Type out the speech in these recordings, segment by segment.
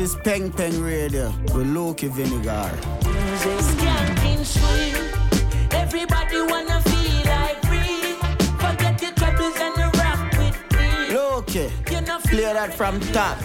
This is Peng Peng Radio with Lukie Wyniger. Skanking sweet. Everybody wanna feel like free. Forget your troubles and rock with me. Loki, play that from top.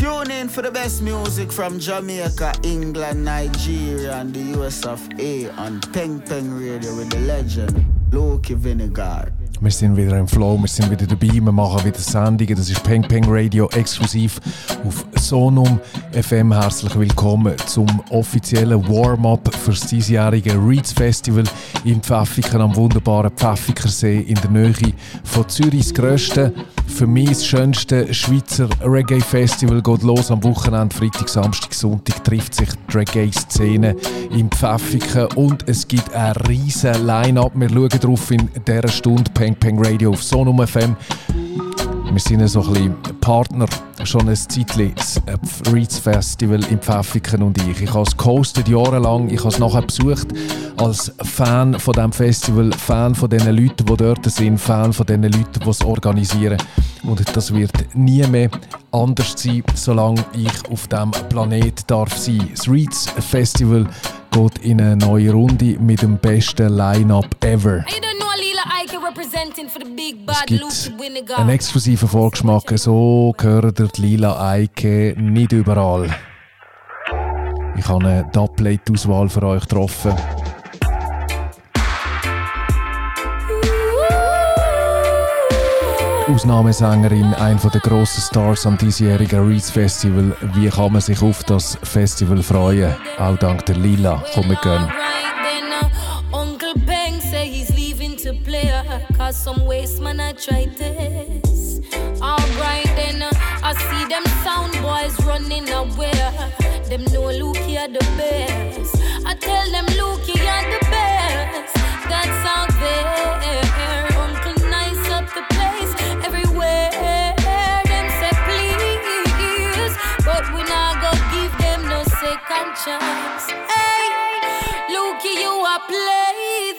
Tune in for the best music from Jamaica, England, Nigeria, and the US of A on Peng Peng Radio with the legend Lukie Wyniger. Wir sind wieder im Flow, wir sind wieder dabei, wir machen wieder Sendungen. Das ist Peng Peng Radio exklusiv auf Sonum FM. Herzlich willkommen zum offiziellen Warm-up für das diesjährige Reeds Festival im Pfäffiken am wunderbaren Pfäffikersee in der Nähe von Zürichs grössten für mich das schönste Schweizer Reggae-Festival geht los am Wochenende. Freitag, Samstag, Sonntag trifft sich die Reggae-Szene im Pfäffiken und es gibt ein riesen Line-Up. Wir schauen drauf in dieser Stunde Peng Peng Radio auf Sonum FM. Wir sind so ein bisschen Partner schon ein Zeitchen, das Reeds Festival im Pfäffiken und ich. Ich habe es gehostet jahrelang, ich habe es nachher besucht als Fan von diesem Festival, Fan von den Leuten, die dort sind, Fan von den Leuten, die es organisieren. Und das wird nie mehr anders sein, solange ich auf diesem Planet darf sein. Das Reeds Festival geht in eine neue Runde mit dem besten Line-Up ever. Es gibt einen exklusiven Vorgeschmack, so gehört der Lila Eike nicht überall. Ich habe eine Dubplate-Auswahl für euch getroffen. Ausnahmesängerin, ein der grossen Stars am diesjährigen Reeds Festival. Wie kann man sich auf das Festival freuen? Auch dank der Lila. Komm, wir gehen. Cause some waste man I try this. Alright then, uh, I see them sound boys running away. Them know Luke you're the best. I tell them Luke you're the best. That's out there. Chance. Hey, Luke you are play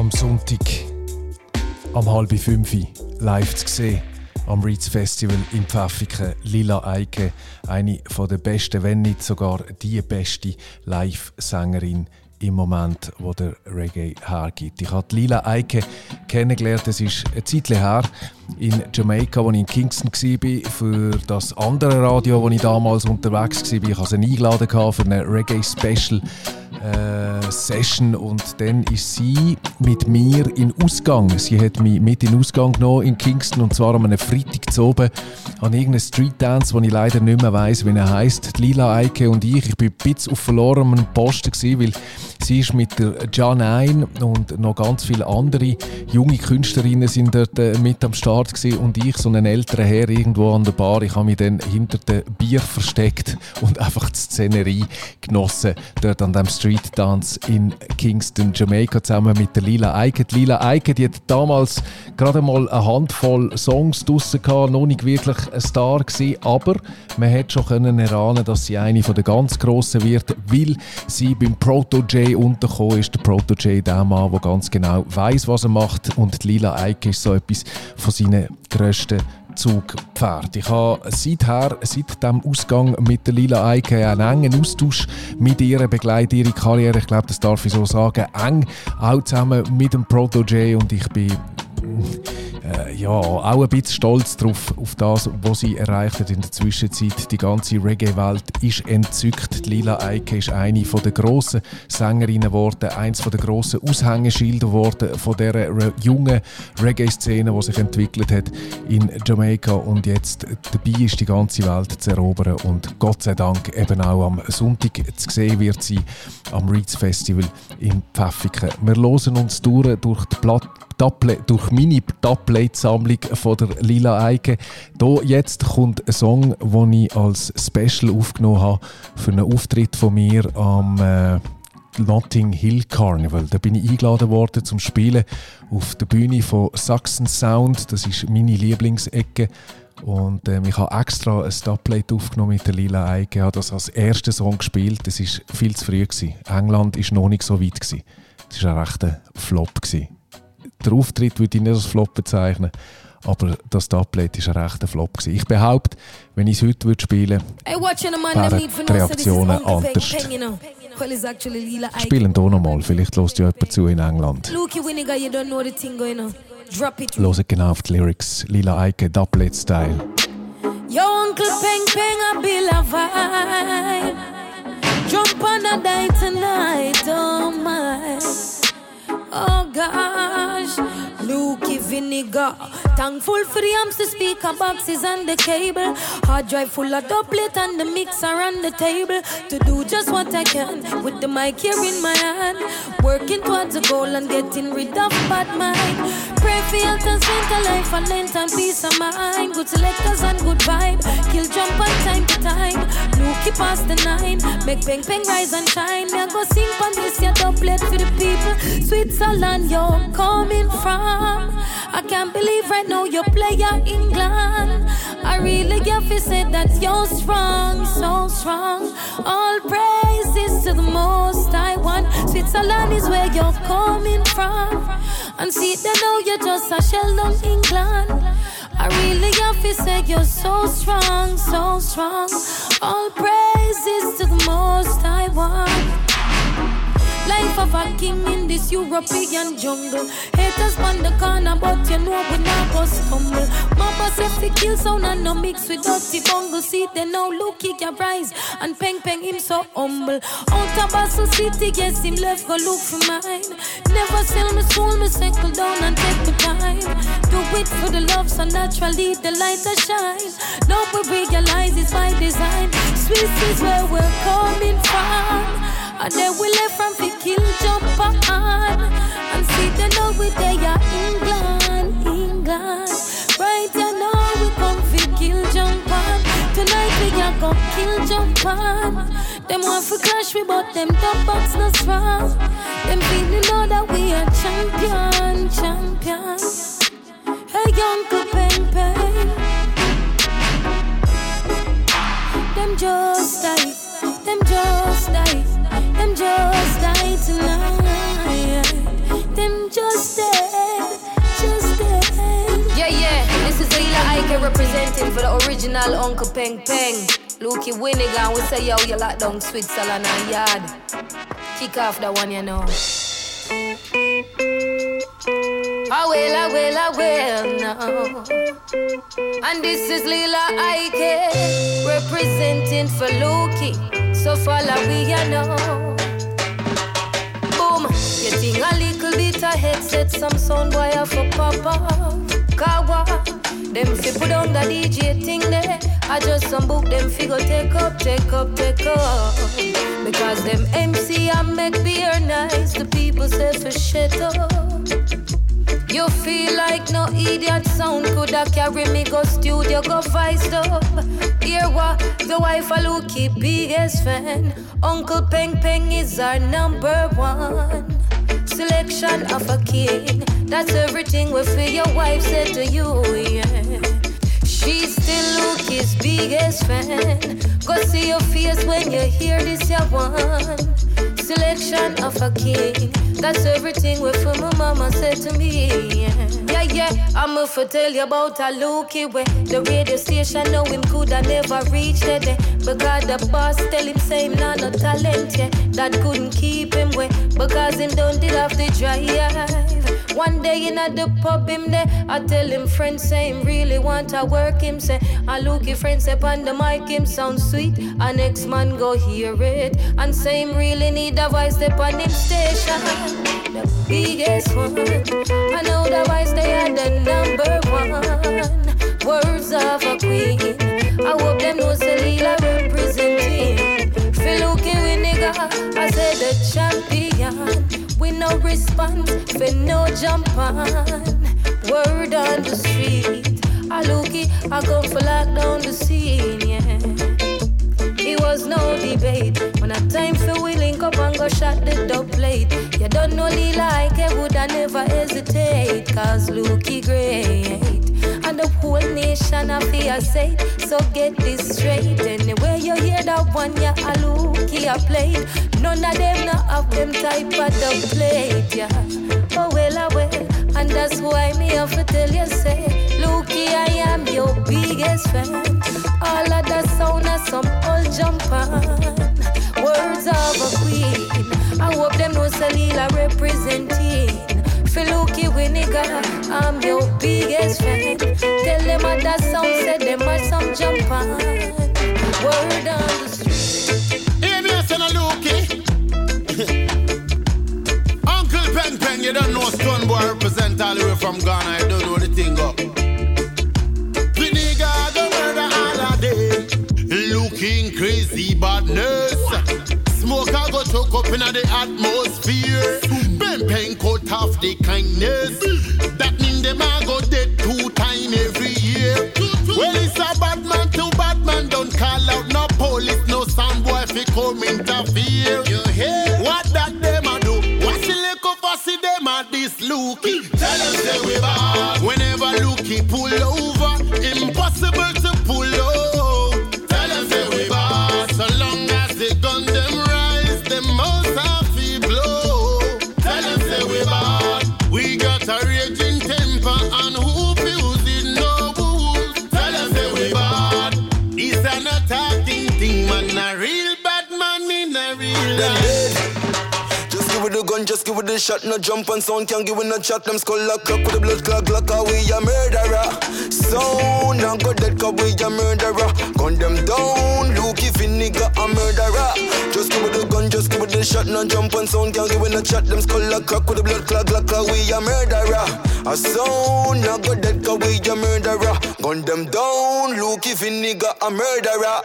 Am Sonntag am halb fünf live zu sehen am Reeds Festival in Pfäffiken. Lila Eike, eine der besten, wenn nicht sogar die beste Live-Sängerin im Moment, wo der Reggae hergibt. Ich habe Lila Eike kennengelernt, es ist eine Zeit her in Jamaika, als ich in Kingston war, für das andere Radio, wo ich damals unterwegs war. Ich hatte sie eingeladen für eine Reggae-Special äh, Session und dann ist sie mit mir in Ausgang. Sie hat mich mit in Ausgang genommen in Kingston und zwar an einem Freitag zu oben an irgendeinem Street Dance, wo ich leider nicht mehr weiss, wie er heisst. Lila Eike und ich. Ich bin ein bisschen auf verlorenem Posten gewesen, weil sie ist mit der Janine und noch ganz viele andere junge Künstlerinnen sind dort äh, mit am Start gewesen und ich, so einen älteren Herr irgendwo an der Bar. Ich habe mich dann hinter dem Bier versteckt und einfach die Szenerie genossen dort an dem Street Street Dance in Kingston, Jamaica, zusammen mit der Lila Eike. Die Lila Eike die hat damals gerade mal eine Handvoll Songs draussen gehabt, noch nicht wirklich ein Star gewesen, aber man hat schon können erahnen, dass sie eine von der ganz Grossen wird, weil sie beim Proto J untergekommen ist. Der Proto J, der Mann, der ganz genau weiß, was er macht und die Lila Eike ist so etwas von seinen grössten Zugpferd. Ich habe seither, seit dem Ausgang mit der Lila Eike einen engen Austausch mit ihr, begleite ihre Karriere, ich glaube, das darf ich so sagen, eng, auch zusammen mit dem Proto J und ich bin äh, ja, auch ein bisschen stolz darauf, auf das, was sie erreicht hat in der Zwischenzeit. Die ganze Reggae-Welt ist entzückt. Lila Eike ist eine der grossen Sängerinnen geworden, eines der grossen Aushängeschilder geworden von der jungen Reggae-Szene, die sich entwickelt hat in Jamaika und jetzt dabei ist, die ganze Welt zu erobern und Gott sei Dank eben auch am Sonntag zu sehen wird sie am Reeds Festival in Pfäffiken. Wir hören uns durch, durch die Platte durch meine Tablet-Sammlung von der Lila Eike. Hier jetzt kommt ein Song, den ich als Special aufgenommen habe für einen Auftritt von mir am äh, Notting Hill Carnival. Da bin ich eingeladen worden zum Spielen auf der Bühne von Saxon Sound. Das ist meine Lieblingsecke. Und ähm, ich habe extra ein Dubplate aufgenommen mit der Lila Eike. Ich habe das als ersten Song gespielt. Das war viel zu früh. Gewesen. England war noch nicht so weit. Gewesen. Das war ein rechter Flop. Gewesen der Auftritt würde ich nicht als Flop bezeichnen. Aber das Doublet war ein rechter Flop. Gewesen. Ich behaupte, wenn ich es heute würde spielen würde, wären die Reaktionen anders. Spielen hier nochmal, vielleicht hört ja jemand zu in England. Hört genau auf die Lyrics. Lila Eike, Doublet-Style. Yo, Uncle Peng Peng, I be la vibe. Jump on a die tonight, oh my. Oh gosh, Lukie Wyniger. Thankful for the amps, the speaker boxes and the cable. Hard drive full of doublet and the mixer on the table. To do just what I can with the mic here in my hand. Working towards a goal and getting rid of bad mind. Pray for health and strength life and length and peace of mind. Good selectors and good vibe. Kill jump on time to time. Lukey past the nine. Make bang bang rise and shine. Me I go sing on this your doublet for the people. Switzerland, you're coming from. I can't believe right now you're at England. I really get to say that you're strong, so strong. All praises to the most I want. Switzerland is where you're coming from. And see, they know you're just a shell down England. I really have to say you're so strong, so strong. All praises to the most I want. Life of a king in this European jungle. Haters on the corner, but you know we not go stumble. Mama say fi kill sound and no mix with dirty bungle. See they know look he can rise and peng peng him so humble. Out of Basel City, yes him left go look for mine. Never sell my soul, me settle down and take my time. Do it for the love, so naturally the light that shine. Now we realize it's by design. Swiss is where we're coming from. And then we left from the kill jump on. And see the know we there England, England. Right you we come fi kill jump on. Tonight we got go kill jump on. Them want to clash we but them top box no strong. Them feeling know that we are champion, champion. Hey Uncle Pen Pen. Them just die, them just die. Them just died tonight. Them just dead, just dead. Yeah, yeah. This is Lila Ike representing for the original Uncle Peng Peng. Lukie Wyniger, we say yo, you lock down Switzerland and yard. Kick off that one, you know. I will, I will, I will now. And this is Lila Ike representing for Lukey. So follow we, you know. Boom. Getting a little bit ahead, set some sound boy off a pop off. Kawa, them fi put on the DJ thing there. I just some book them fi go take up, take up, take up. Because them MC I make beer nice, the people say for shut up. You feel like no idiot sound coulda carry me go studio, go vice up. Here what the wife a Lucky biggest fan. Uncle Peng Peng is our number one. Selection of a king. That's everything we feel your wife said to you, yeah. She's still Lucky's biggest fan. Go see your face when you hear this, you one selection of a king. That's everything from my mama said to me. Yeah, yeah, I'ma tell you about a Lucky way. The radio station know him could I never reached it. Eh. Because the boss tell him same nah no talent, yeah. That couldn't keep him way. Because him don't did have the drive. One day in at the pub, him there. I tell him, friend, say him really want to work him. Say, I look his friend, say, on the mic, him sound sweet. And next man go hear it. And say him really need a voice, step on him station. The biggest one. I know the voice, they are the number one. Words of a queen. I hope them know Selila representing. Feel looking with nigga, I said the champion we no response, for no jump on. Word on the street, I looky, I come for lock down the scene, yeah. It was no debate. When a time for we link up and go shot the dub plate. You don't know the like, I would I never hesitate. Cause Lukey great and the whole nation of fear say. So get this straight. Anywhere you hear that one, yeah, a look here play. None of them not have them type of the plate, yeah. Oh well, I well, and that's why me have to tell you say, Lukey, I am your biggest fan. All of the sound of some old jumper. Words of a queen. I hope them know Salila representing. Filuki Winiga, I'm your biggest fan. Tell them what that song said, them are some jump on. Word on the street. Hear me, son of Luki. Uncle Peng Peng, you don't know Stonebwoy represent all the way from Ghana, I don't know the thing oh. up. Winiga, the murder all day. Looking crazy badness. Smoke I go choke up in the atmosphere. Them pen off the kindness. That mean them a go dead two time every year. Well, it's a bad man to bad man. Don't call out no police, no sound boy if come interfere. You hear what that them a do? What's the little fussy them a this looky? Tell them say we bad. Whenever looky pull over, impossible to pull over. A real life give it the gun, just give it the shot. No jump and sound, can't give it no chat. Them skull lock up with the blood clot, clock. We a murderer. Sound and go dead, cause we a murderer. Gun them down, look if a nigga a murderer. Just give it the gun, just give the shot. No jump on sound, can't give it no chat. Them skull lock crack with the blood clot, clock. We a murderer. A sound and go dead, cause we a murderer. Gun them down, look if a nigga a murderer.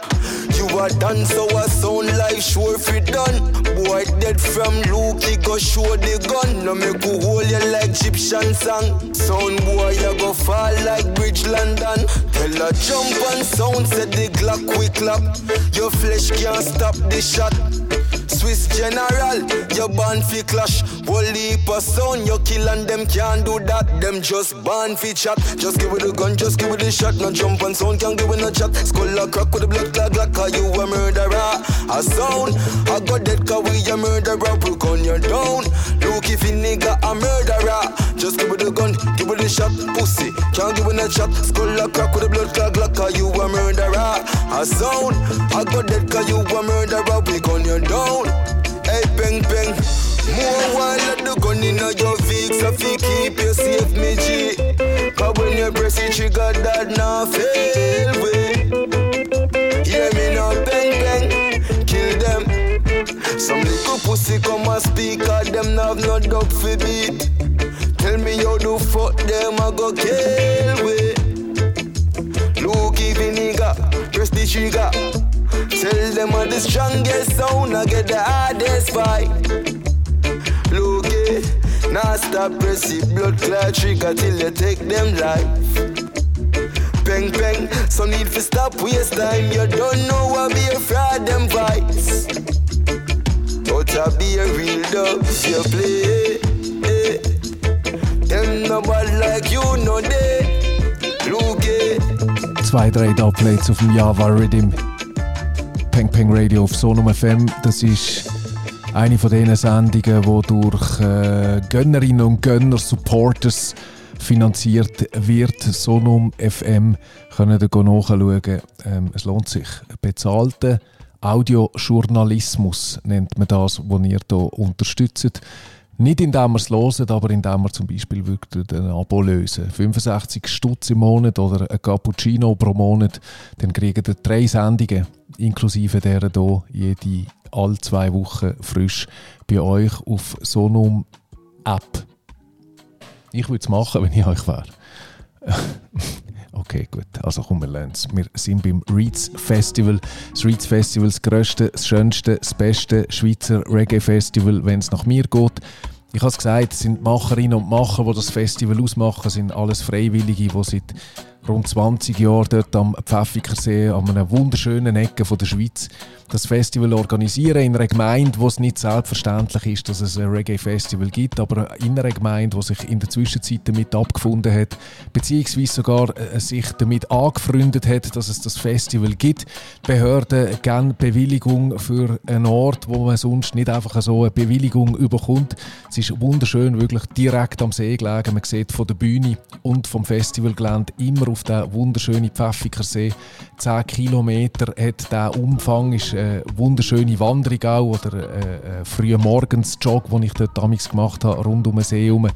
You a done, so a sound life sure fi done. Boy dead from Luke he go show the gun. No make you hold you like Egyptian song. Sound boy, you go fall like Bridge London. Tell a jump and sound, said the Glock quick clap. Your flesh can't stop the shot. Swiss General, you born fi clash. Whole per sound, you kill and them can't do that. Them just born fi chat. Just give it a gun, just give it a shot. No jump and sound, can't give it no chat. Skull a crack with the blood clot, like cause you a murderer. A sound, I got dead cause we a murderer. We gun you down. Look if a nigga a murderer. Just give it a gun, give it a shot. Pussy, can't give it no chat. Skull a crack with the blood clot, like cause you a murderer. A sound, I got dead cause you a murderer. We gun you down. Hey, peng peng. More while the gun in your veins, so fi keep you safe, me G. Cause when you press the trigger, that now fail way. Hear me now, peng peng. Kill them. Some little pussy come and speak, cause them have no dog fi beat. Tell me how the fuck them I go kill way. Nigga, press the trigger. Tell them I'm the strongest sound, I get the hardest fight. Look it, Nah stop press it, blood clot trigger till you take them life. Peng peng, some need to stop waste time. You don't know what be a fraud them vibes. But I be a real dog, you play. Eh. Them nobody like you, no day. Look Zwei, drei Dubplates auf dem Java Rhythm. Peng Peng Radio auf Sonum FM. Das ist eine von diesen Sendungen, die durch äh, Gönnerinnen und Gönner, Supporters finanziert wird. Sonum FM können ihr nachschauen. Ähm, es lohnt sich. Bezahlter Audiojournalismus nennt man das, was ihr hier unterstützt. Nicht indem wir es hören, aber indem wir zum Beispiel wirklich ein Abo lösen. 65 Stutz im Monat oder ein Cappuccino pro Monat, dann kriegt ihr drei Sendungen, inklusive deren hier, jede alle zwei Wochen frisch bei euch auf Sonum App. Ich würde es machen, wenn ich euch wäre. Okay, gut. Also komm, wir lernen es. Wir sind beim Reeds Festival. Das Reeds Festival, das grösste, das schönste, das beste Schweizer Reggae-Festival, wenn es nach mir geht. Ich habe es gesagt, es sind Macherinnen und Macher, die das Festival ausmachen, sind alles Freiwillige, die seit rund 20 Jahren dort am Pfäffikersee, an einer wunderschönen Ecke von der Schweiz, das Festival organisieren in einer Gemeinde, wo es nicht selbstverständlich ist, dass es ein Reggae-Festival gibt, aber in einer Gemeinde, die sich in der Zwischenzeit damit abgefunden hat, beziehungsweise sogar äh, sich damit angefreundet hat, dass es das Festival gibt. Die Behörden geben Bewilligung für einen Ort, wo man sonst nicht einfach so eine Bewilligung überkommt. Es ist wunderschön, wirklich direkt am See gelegen. Man sieht von der Bühne und vom Festivalgelände immer auf den wunderschönen Pfäffikersee. 10 Kilometer hat der Umfang, ist eine wunderschöne Wanderung auch oder äh, äh, frühe Morgensjog, den ich dort damals gemacht habe, rund um den See herum.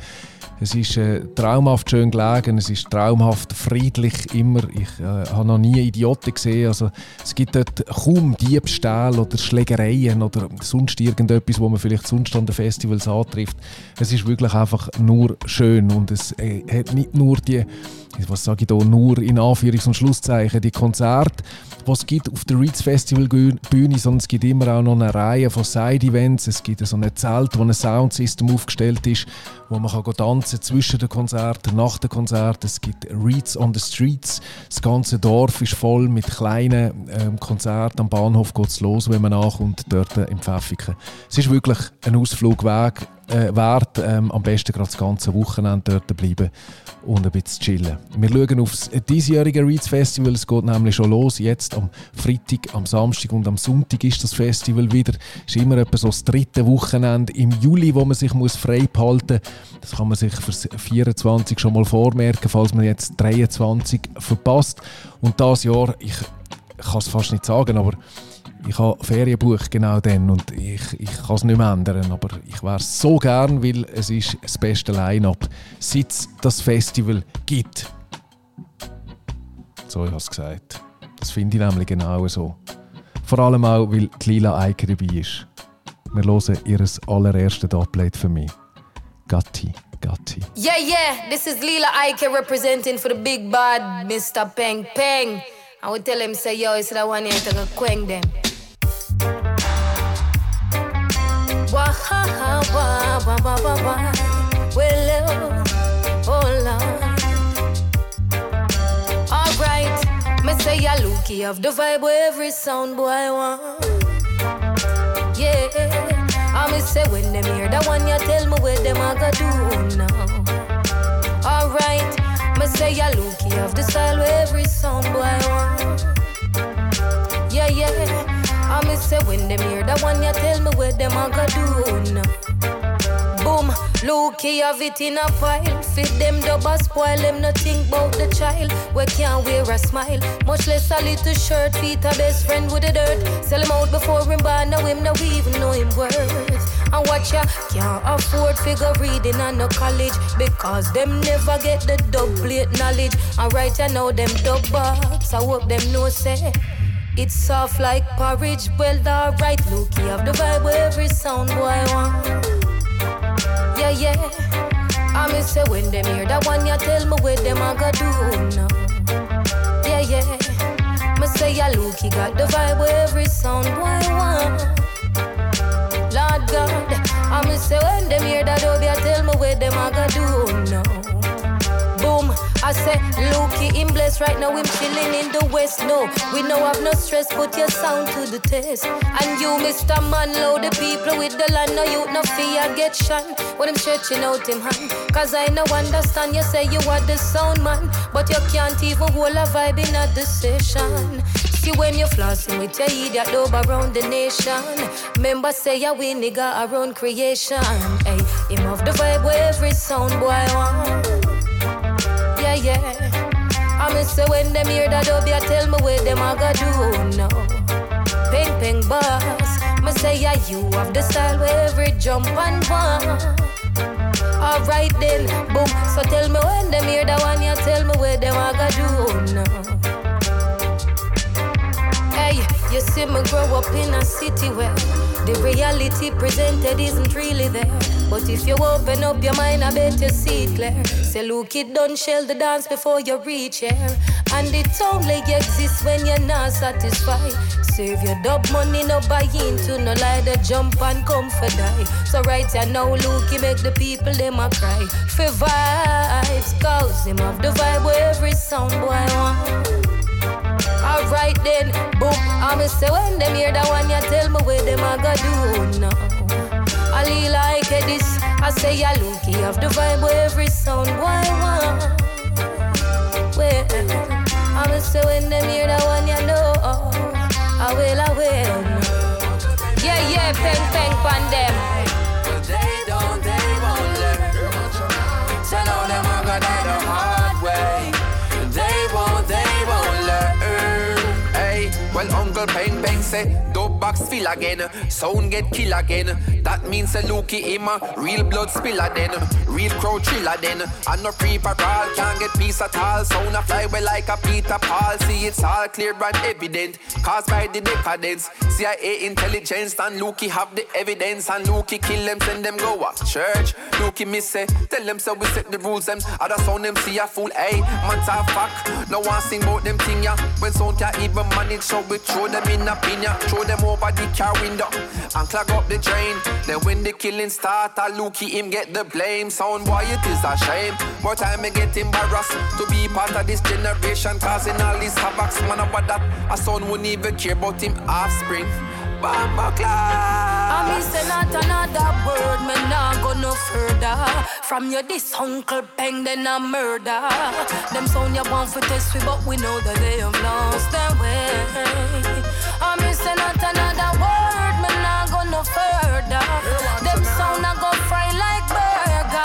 Es ist äh, traumhaft schön gelegen, es ist traumhaft friedlich immer. Ich äh, habe noch nie Idioten gesehen. Also, es gibt dort kaum Diebstähle oder Schlägereien oder sonst irgendetwas, wo man vielleicht sonst an den Festivals antrifft. Es ist wirklich einfach nur schön und es äh, hat nicht nur die was sage ich da, nur in Anführungs- und Schlusszeichen, die Konzerte, es gibt auf der Reeds Festival Bühne, sondern es gibt immer auch noch eine Reihe von Side-Events. Es gibt so ein Zelt, wo ein Soundsystem aufgestellt ist, wo man kann tanzen zwischen den Konzerten, nach den Konzerten. Es gibt Reeds on the Streets. Das ganze Dorf ist voll mit kleinen ähm, Konzerten. Am Bahnhof geht es los, wenn man ankommt, dort im Pfäffiken. Es ist wirklich ein Ausflug äh, wert, ähm, am besten gerade das ganze Wochenende dort bleiben und ein bisschen chillen. Wir schauen auf das diesjährige Reeds Festival. Es geht nämlich schon los. Jetzt am Freitag, am Samstag und am Sonntag ist das Festival wieder. Es ist immer etwa so das dritte Wochenende im Juli, wo man sich muss frei behalten muss. Das kann man sich für 24 schon mal vormerken, falls man jetzt 23 verpasst. Und das Jahr, ich kann es fast nicht sagen, aber ich habe Ferienbuch genau dann und ich, ich kann es nicht mehr ändern, aber ich wäre so gern, weil es ist das beste Line-Up, seit es das Festival gibt. So, ich habe es gesagt. Das finde ich nämlich genau so. Vor allem auch, weil die Lila Eike dabei ist. Wir hören ihr allererstes Update für mich. Gatti, Gatti. Yeah, yeah, this is Lila Eike representing for the big bad Mr. Peng Peng. I would tell him, say, yo, it's that one here to go quang them. Looky of the vibe where every sound boy want. Yeah, I me say when them hear that one, you tell me where them a go do now. Alright, me say ya looky of the style where every sound boy want. Yeah, yeah. I me say when them hear that one, you tell me where them a go do. Boom, Looky have it in a pile. Fit them double spoil them, nothing about the child. We can't wear a smile, much less a little shirt. A best friend with the dirt. Sell him out before him born, now him now we even know him worth. And watch ya, can't afford figure reading and no college because them never get the dub plate knowledge. And right I know them dub box, I hope them know say. It's soft like porridge, well alright, Looky have the vibe where every sound boy want. Yeah, yeah. I me say when them hear that one, you tell me where them a go do now. Yeah, yeah. Me say ya Looky got the vibe where every sound boy want. Lord God, I I'ma say when them hear that dub, you tell me where them I gotta do no. Boom, I say Lukey in bless right now, him chilling in the west. No, we know I've no stress, put your sound to the test. And you, Mr. Man, load the people with the land, no you no fear get shot when him stretching out him hand. Cause I no understand, you say you are the sound man, but you can't even hold a vibe in a the session. See when you're flossing with your idiot dub around the nation. Member say ya we nigga around creation. Hey, him of the vibe where every sound boy want. Yeah. I say when them hear that dub, you tell me where them a go do no. Ping ping boss. Me say yeah, you have the style where every jump and one. Alright then, boom. So tell me when them hear that one, you tell me where them a go do no. Hey, you see me grow up in a city where the reality presented isn't really there. But if you open up your mind, I bet you see clear. Say, look, it don't shell the dance before you reach here. And it only exists when you're not satisfied. Save your dub money, no buy into no lie, the jump and come for die. So right here now, look, you make the people them a cry. For vibes, cause him have the vibe where every sound boy want. Alright then, boom. I'ma say when them hear that one, you tell me where them a go do now. I like this. I say ya looky of the vibe where every sound why want. Well, I'ma say when them hear that one, you know. I will, I will. Yeah, yeah, peng peng pan them. They don't, they won't learn. So now them a go die Uncle Peng Peng say, dope box fill again, sound get kill again. That means a looky him real blood spiller then, real crowd chiller then. And no creeper crawl can't get peace at all. Sound a fly well like a Peter Paul. See it's all clear and evident, caused by the decadence. CIA intelligence and Lukey have the evidence and Lukey kill them, send them go up church. Lukey miss say, tell them so we set the rules them. Other sound them see a fool, hey, man fuck. No one sing about them thing ya. When sound can't even manage, so we throw them in a pin ya. Throw them over the car window and clog up the drain. Then when the killing start, I Lukey him get the blame. Sound boy, it is a shame. More time I get embarrassed to be part of this generation, causing all these havocs. Man, about that, a son won't even care about him offspring. Bamba I class. me say not another word, me nah go no further. From your this Uncle Peng, then a murder. Them sound you want for test we, but we know that they have lost their way. I say not another word, me nah go no further. Them sound a go fry like burger.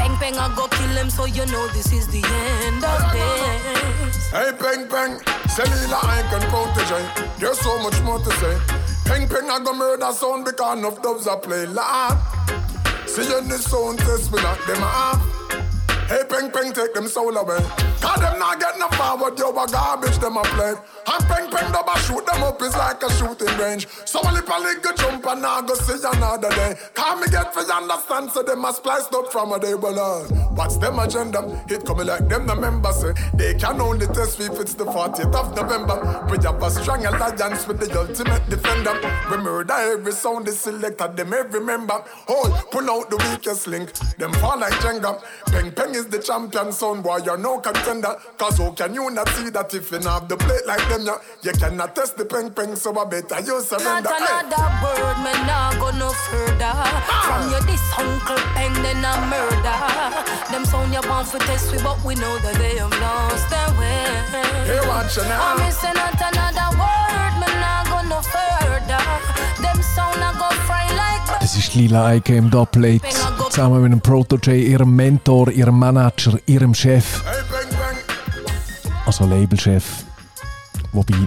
Peng Peng a go kill them, so you know this is the end of this. Hey, Peng Peng, Cellular I can protege. There's so much more to say. Peng Peng, I go murder sound because enough dubs are play loud. See you in the sound test, we knock them off. Hey, Peng Peng, take them soul away. Cause them not get no forward, yo, a garbage them a play. And Peng Peng, double shoot them up is like a shooting range. So a little little jump and now go see another day. Call me get for understand, so them a spliced up from a day below. What's them agenda? It coming like them the members say. They can only test if it's the 40th of November. We have a strong alliance with the ultimate defender. We murder every sound is selected, them every member. Oh, pull out the weakest link. Them fall like Jenga. Peng Peng is the champion sound boy, you're no contender. Cause how can you not see that if you not have the plate like them, yeah? You cannot test the Peng Peng, so I better you Not surrender. Hey. another word, me nah go no further. From your this Uncle Peng, then a murder. Them sound you want for test we, but we know that they have lost their way. Hey, watch you now. I me say not another word, me nah go no further. Them sound a go fry like Das ist Lila Iké im Dubplate. Zusammen mit einem Protege, ihrem Mentor, ihrem Manager, ihrem Chef. Also Labelchef. Wobei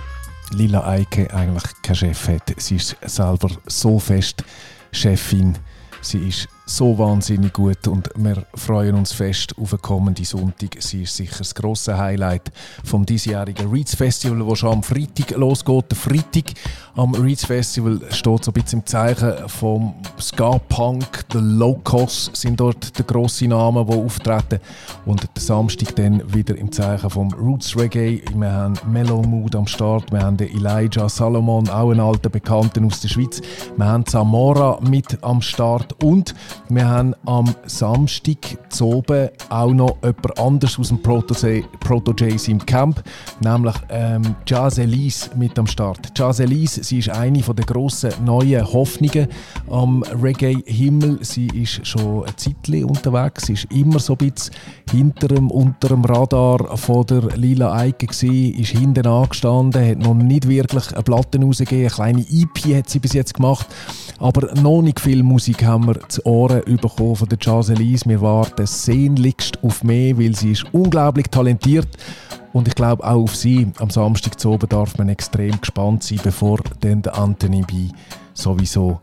Lila Eike eigentlich keinen Chef hat. Sie ist selber so fest Chefin. Sie ist so wahnsinnig gut und wir freuen uns fest auf den kommenden Sonntag. Sie ist sicher das grosse Highlight vom diesjährigen Reeds Festival, das schon am Freitag losgeht. Der Freitag am Reeds Festival steht so ein bisschen im Zeichen vom Ska-Punk. The Locos sind dort der grosse Name, die auftreten. Und der Samstag dann wieder im Zeichen vom Roots Reggae. Wir haben Mellow Mood am Start, wir haben den Elijah Salomon, auch einen alten Bekannten aus der Schweiz. Wir haben Zamora mit am Start und wir haben am Samstag zu oben auch noch jemand anderes aus dem Proto-Jays im Camp, nämlich ähm, Jazz Elise mit am Start. Jazz Elise, sie ist eine der grossen neuen Hoffnungen am Reggae-Himmel. Sie ist schon ein Zeitchen unterwegs, sie ist immer so ein bisschen hinter dem, unter dem Radar von der Lila Eike gewesen, ist hinten angestanden, hat noch nicht wirklich eine Platte rausgegeben, eine kleine EP hat sie bis jetzt gemacht, aber noch nicht viel Musik haben wir zu Ohren bekommen von der Elise. Wir warten sehnlichst auf mehr, weil sie ist unglaublich talentiert und ich glaube auch auf sie am Samstag zu oben darf man extrem gespannt sein, bevor dann der Anthony B sowieso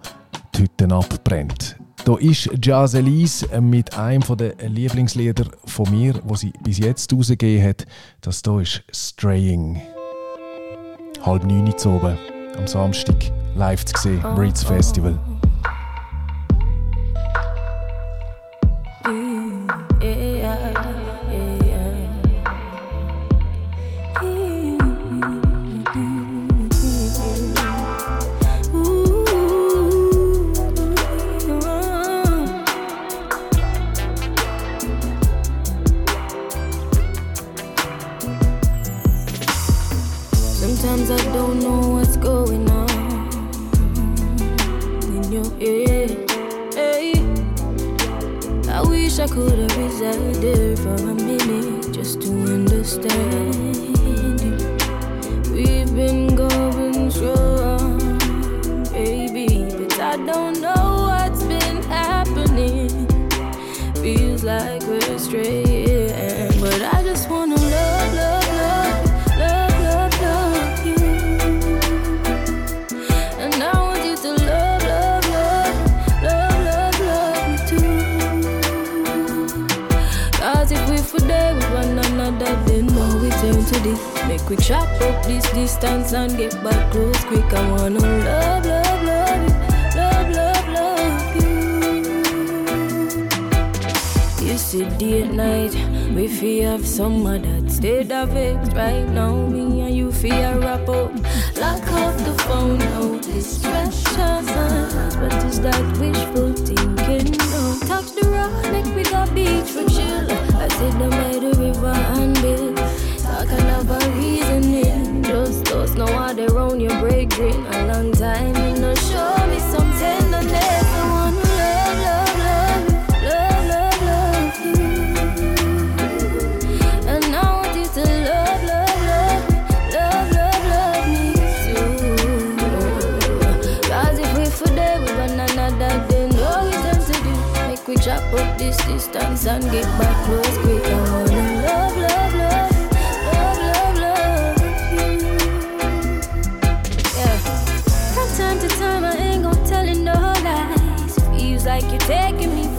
die Hütten abbrennt. Da ist Jazz Elise mit einem der Lieblingslieder von mir, wo sie bis jetzt rausgegeben hat. Das hier ist Straying. Halb neun zu oben, am Samstag live zu sehen, Reeds Festival.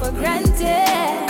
For granted.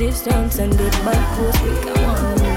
Distance and back close. We can want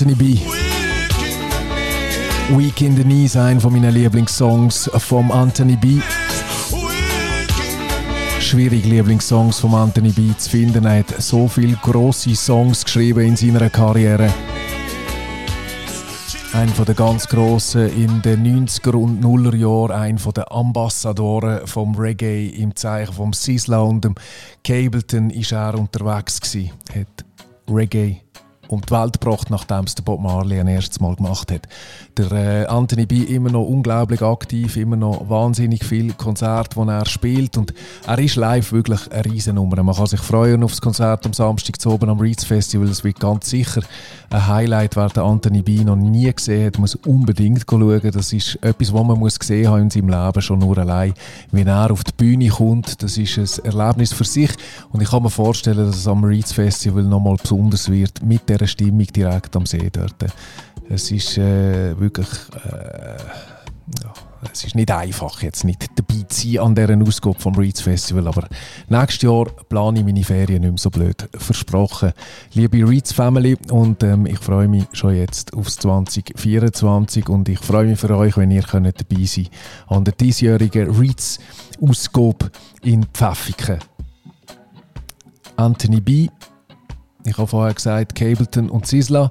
Anthony B. Week in the Knees, einer von meinen Lieblingssongs vom Anthony B. Schwierig, Lieblingssongs vom Anthony B zu finden. Er hat so viele grosse Songs geschrieben in seiner Karriere. Ein von der ganz grossen in den 90er und 0er Jahren, ein von der Ambassadoren vom Reggae im Zeichen vom Sizzla und dem Cableton ist er unterwegs gewesen. Hat Reggae um die Welt gebracht, nachdem es der Bob Marley ein erstes Mal gemacht hat. Der äh, Anthony B. immer noch unglaublich aktiv, immer noch wahnsinnig viele Konzerte, die er spielt und er ist live wirklich eine Riesennummer. Man kann sich freuen auf das Konzert am Samstag zu oben am Reeds Festival. Es wird ganz sicher ein Highlight, wer den Anthony B. noch nie gesehen hat, muss unbedingt schauen. Das ist etwas, was man muss gesehen haben in seinem Leben, schon nur allein. Wenn er auf die Bühne kommt, das ist ein Erlebnis für sich und ich kann mir vorstellen, dass es am Reeds Festival nochmal besonders wird, mit dieser Stimmung direkt am See dort. Es ist äh, wirklich... Äh, ja, es ist nicht einfach, jetzt nicht dabei zu sein an dieser Ausgabe vom Reeds Festival, aber nächstes Jahr plane ich meine Ferien nicht mehr so blöd. Versprochen. Liebe Reeds Family, und ähm, ich freue mich schon jetzt aufs 2024 und ich freue mich für euch, wenn ihr könnt dabei sein an der diesjährigen Reeds Ausgabe in Pfäffiken. Anthony B., ich habe vorher gesagt, Cableton und Sizzla,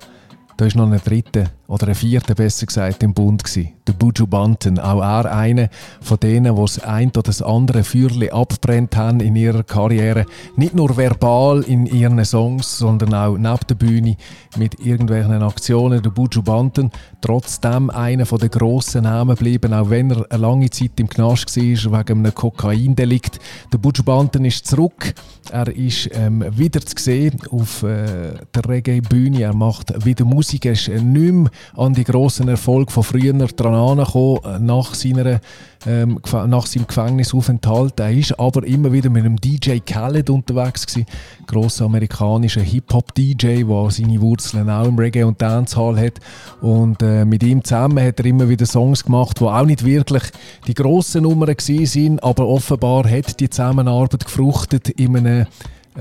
da ist noch ein dritter oder ein vierter besser gesagt im Bund gsi, der Buju Banton. Auch er einer von denen, die das ein oder das andere Feuerli abbrennt haben in ihrer Karriere. Nicht nur verbal in ihren Songs, sondern auch neben der Bühne mit irgendwelchen Aktionen. Der Buju Banton, trotzdem einer von den grossen Namen geblieben, auch wenn er eine lange Zeit im Knast war wegen einem Kokaindelikt. Der Buju Banton ist zurück. Er ist ähm, wieder zu sehen auf äh, der Reggae-Bühne. Er macht wieder Musik. Er ist äh, nicht mehr an die grossen Erfolge von früher dran äh, nach, seiner, ähm, nach seinem Gefängnisaufenthalt. Er ist aber immer wieder mit einem DJ Khaled unterwegs gewesen, grosser amerikanischer Hip-Hop-DJ, der seine Wurzeln auch im Reggae und Dancehall hat. Und äh, mit ihm zusammen hat er immer wieder Songs gemacht, die auch nicht wirklich die grossen Nummern sind, aber offenbar hat die Zusammenarbeit gefruchtet in einem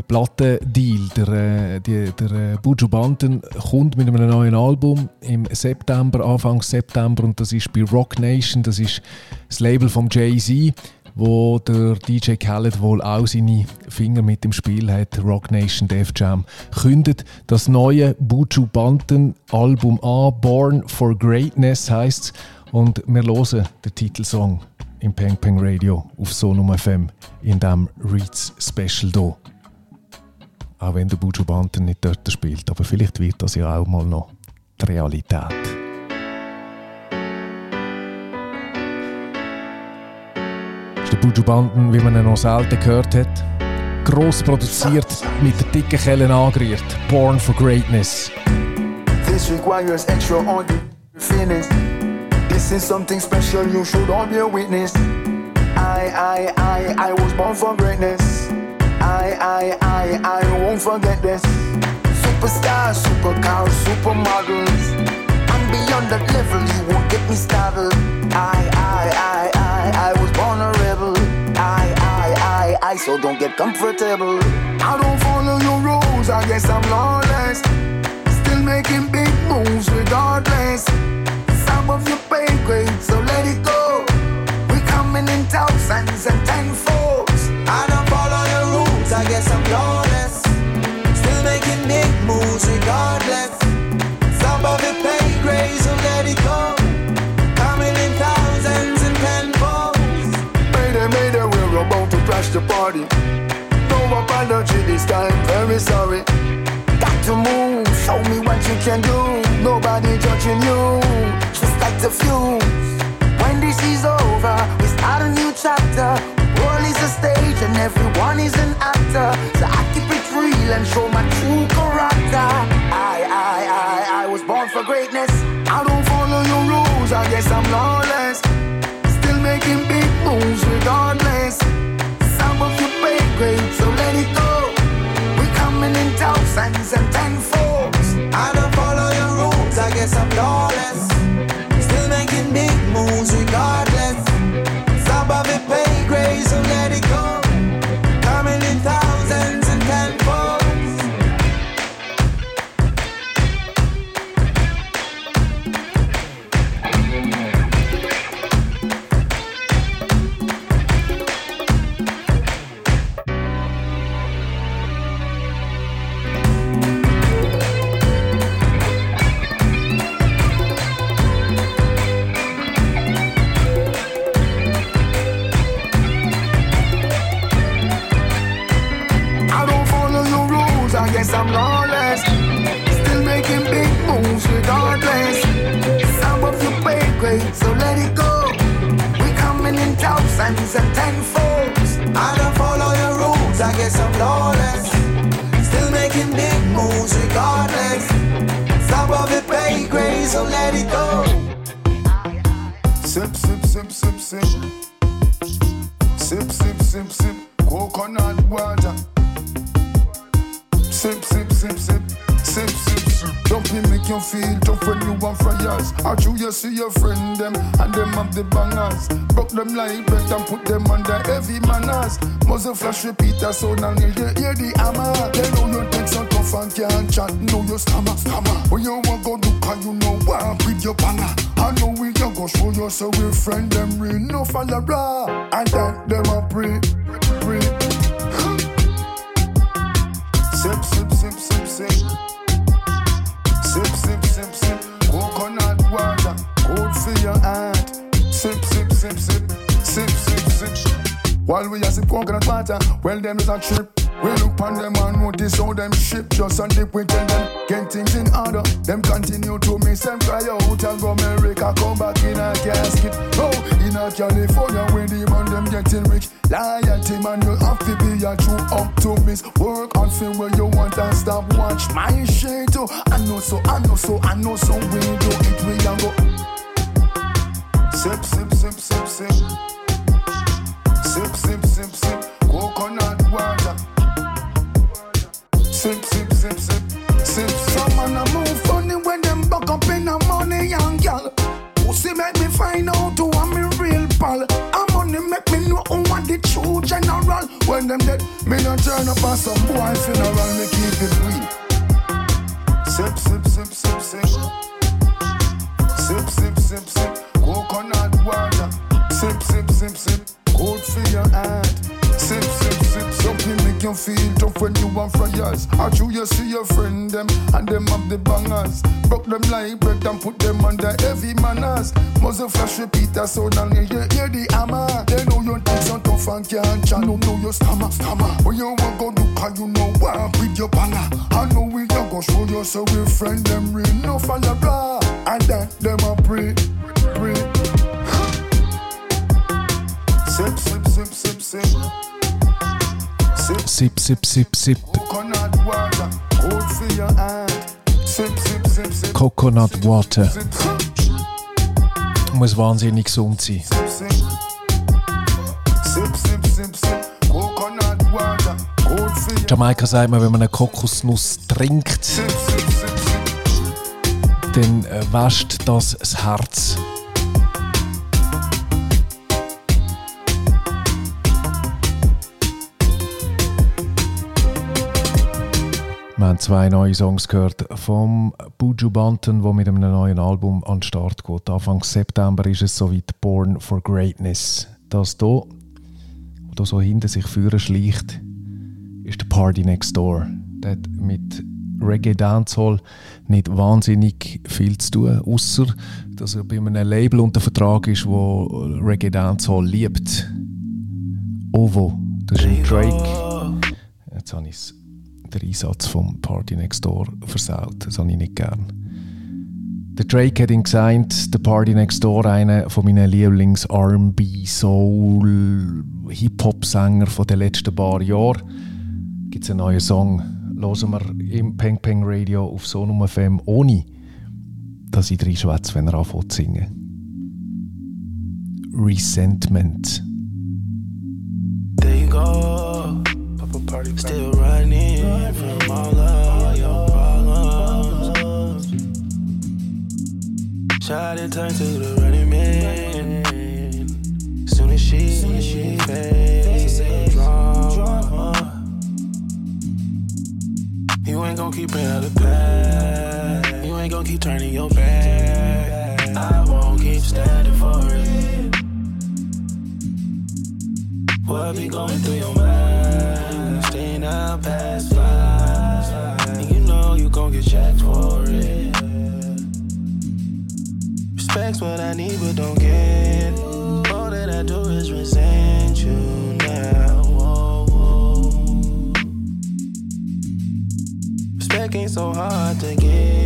Plattendeal. Der, äh, der äh, Buju Banton kommt mit einem neuen Album im September, Anfang September und das ist bei Rock Nation, das ist das Label von Jay-Z, wo der DJ Khaled wohl auch seine Finger mit dem Spiel hat. Rock Nation Def Jam kündet das neue Buju Banton Album an, Born for Greatness heißt und wir hören den Titelsong im Peng Peng Radio auf Sonum FM in dem Reads Special hier. Auch wenn der Buju Banton nicht dort spielt. Aber vielleicht wird das ja auch mal noch die Realität. ist der Buju Banton, wie man ihn noch selten gehört hat. Gross produziert, mit der dicken Kelle angerührt. Born for Greatness. This requires extraordinary fitness. This is something special, you should all be a witness. I, I, I, I was born for greatness. I, I, I, I won't forget this. Superstars, supercars, supermodels. And beyond that level, you won't get me started. I, I, I, I, I was born a rebel. I, I, I, I, so don't get comfortable. I don't follow your rules, I guess I'm lawless. Still making big moves regardless. Some of you pay great, so let it go. We coming in thousands and tenfolds. Guess I'm flawless. Still making big moves regardless. Some of it pay grade, so let it go. Coming in thousands and tenfolds. Mayday, mayday, we're about to crash the party. No apology this time, very sorry. Got to move, show me what you can do. Nobody judging you, just like the fuse. When this is over, we start a new chapter stage and everyone is an actor. So I keep it real and show my true character. I guess I'm lawless. Still making big moves regardless. Some of it pay great, so let it go. Sip, sip, sip, sip, sip. Sip, sip, sip, sip. Coconut water. Sip, sip, sip, sip, sip, sip, sip. Dumping make you feel tough when you want fryers. Or you you see your friend them and them have the bangers. Broke them like bread and put them under heavy manners. Muzzle flash repeat that sound and you hear the hammer. They know you take some tough and can't chat. Know you stammer, stammer. When you want go do cause you know what with your banger. I know we can go show you so we friend them real no follower. And that them a pray, pray. Sip, sip, sip, sip. Sip, Sip, sip, sip, sip. Sip. While we are sip coconut water, well, them is a trip. We look on them and notice how them ship just on dip. We tell them get things in order. Them continue to miss them cry out and go America come back in a casket. Oh, in a California where the man them getting rich. Loyalty, man, you have to be a true optimist. Work on feel where you want and stop. Watch my shit. too. I know so, I know so, I know so. We do it, we and go. Sip, sip, sip, sip, sip. Sip, sip, sip, sip. Coconut water. Sip, sip, sip, sip. Sip, some man a move funny when them buck up in the money, young girl. Pussy make me find out who I'm a real pal. I'm money make me know who want the true general. When them dead, me no turn up on some boy funeral. Me keep it real. Sip, sip, sip, sip, sip. Sip, sip, sip, sip. Water. Sip, sip, sip, sip. Cold for your heart. Sip, sip, sip. Something make you feel tough when you want fryers. Or you you see your friend them and them have the bangers. Broke them like bread and put them under heavy manners. Muzzle flash repeat that sound and you hear, the hammer. They know you think so tough and can't channel. Know you stammer, stammer. When you want go do cause you know walk with your banger. I know we you go show you so we friend them real. No fire blah. And that them a pray, pray. Sip, sip, sip, sip, sip. Sip, Sip, sip, sip, sip. coconut water. Cold for your heart. Sip, sip, sip, sip. Coconut Water. Muss wahnsinnig gesund sein. sip, sip. Sip, sip, sip. Coconut water. Cold for your Jamaika sagt man, wenn man eine Kokosnuss trinkt, Sip, sip, sip, sip. dann äh, wäscht das das Herz. Wir haben zwei neue Songs gehört vom Buju Banton, der mit einem neuen Album an den Start geht. Anfang September ist es soweit Born for Greatness. Das hier, da so hinter sich führen schleicht, ist der Party Next Door. Der hat mit Reggae Dancehall nicht wahnsinnig viel zu tun, außer dass er bei einem Label unter Vertrag ist, wo Reggae Dancehall liebt. Ovo, das ist ein Drake. Jetzt habe ich den Einsatz vom Party Next Door versaut. Das habe ich nicht gern. Der Drake hat ihn gesagt, der Party Next Door, einer von meinen Lieblings R&B, Soul, Hip-Hop-Sänger von den letzten paar Jahren. Gibt es einen neuen Song? Hören wir im Peng Peng Radio auf Sonum FM, ohne dass ich reinschwätze, wenn er anfängt zu singen. Resentment. Still running from all of your problems. Shot it turned to the running man. Soon as she, she faced the drama. You ain't gon' keep bringing up the past. You ain't gon' keep turning your back. I won't keep standing for it. What be going through your mind? Past five. And you know you gon' get checked for it. Respect's what I need, but don't get. All that I do is resent you now. Respect ain't so hard to get.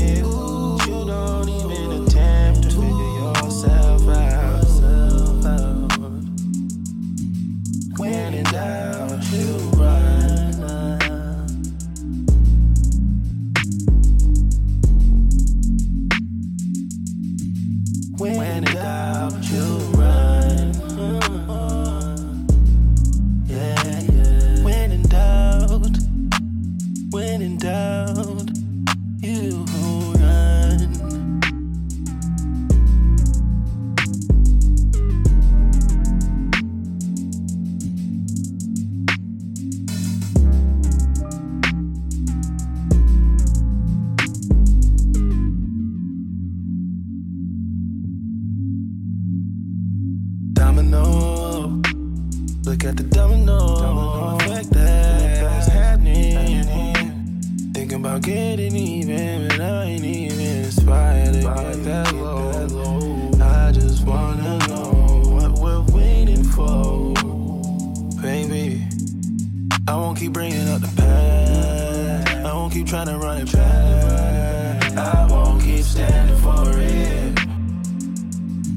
I won't keep bringing up the past. I won't keep trying to run it back. I won't keep standing for it.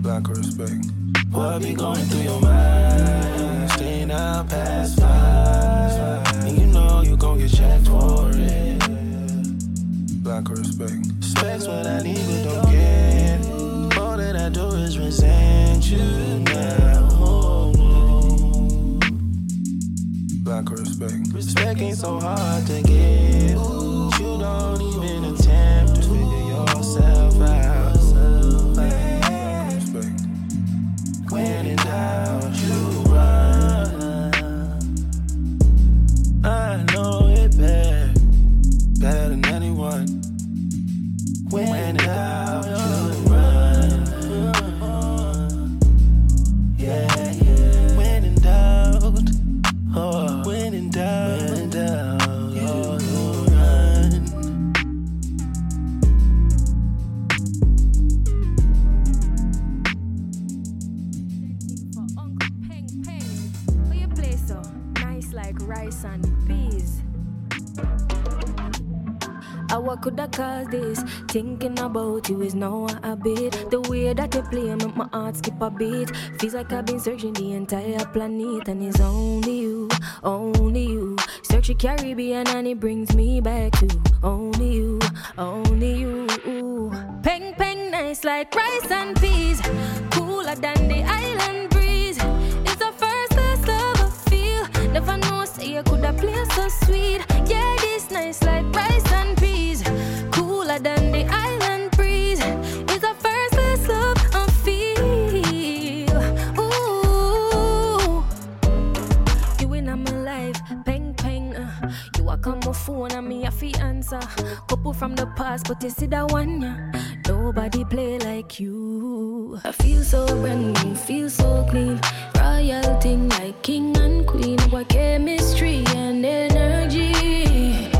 Lack of respect. What be going through your mind? Staying out past five. And you know you gon' get checked for it. Lack of respect. Specs what I need but don't get. All that I do is resent you. Ain't so hard to get. Could I cause this? Thinking about you is now a habit. The way that you play make my heart skip a beat. Feels like I've been searching the entire planet and it's only you, only you. Search the Caribbean and it brings me back to only you, only you. Peng peng nice like rice and peas, cooler than the island breeze. It's the first best love I feel. Never know say you coulda play so sweet. Yeah, this nice like rice cooler than the island breeze. It's the first love I feel. Ooh, you in my life, peng peng. Uh, you a come my phone and me a fi answer. Couple from the past, but you see that one, yeah. Nobody play like you. I feel so brand new, feel so clean. Royal thing like king and queen. What chemistry and energy.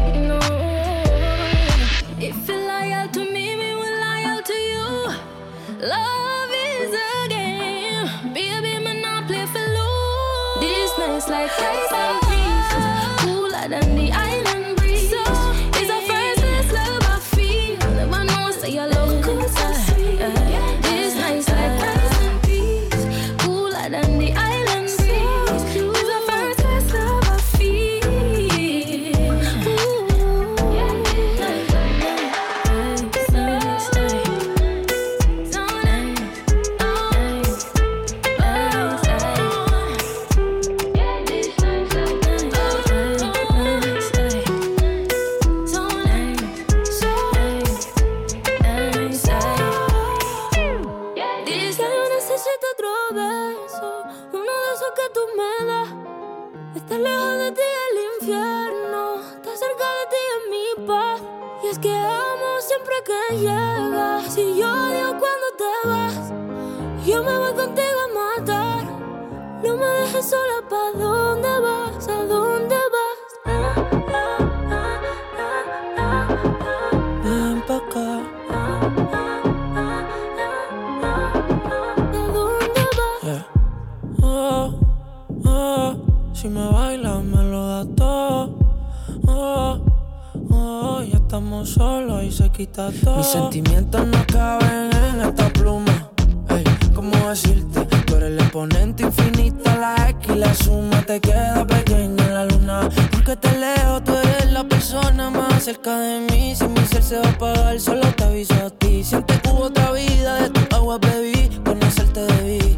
Love is a game, baby. Me not play for lose. This nice like rice and peas, cooler the island si me bailas me lo da todo. Oh, oh, ya estamos solos y se quita todo. Mis sentimientos no caben en esta pluma. Ey, ¿cómo decirte? Tú eres el exponente infinito, la X y la suma te queda pequeña en la luna. Porque te leo, tú eres la persona más cerca de mí. Si mi ser se va a apagar, solo te aviso a ti. Siente que hubo otra vida, de tu agua bebí, conocerte debí.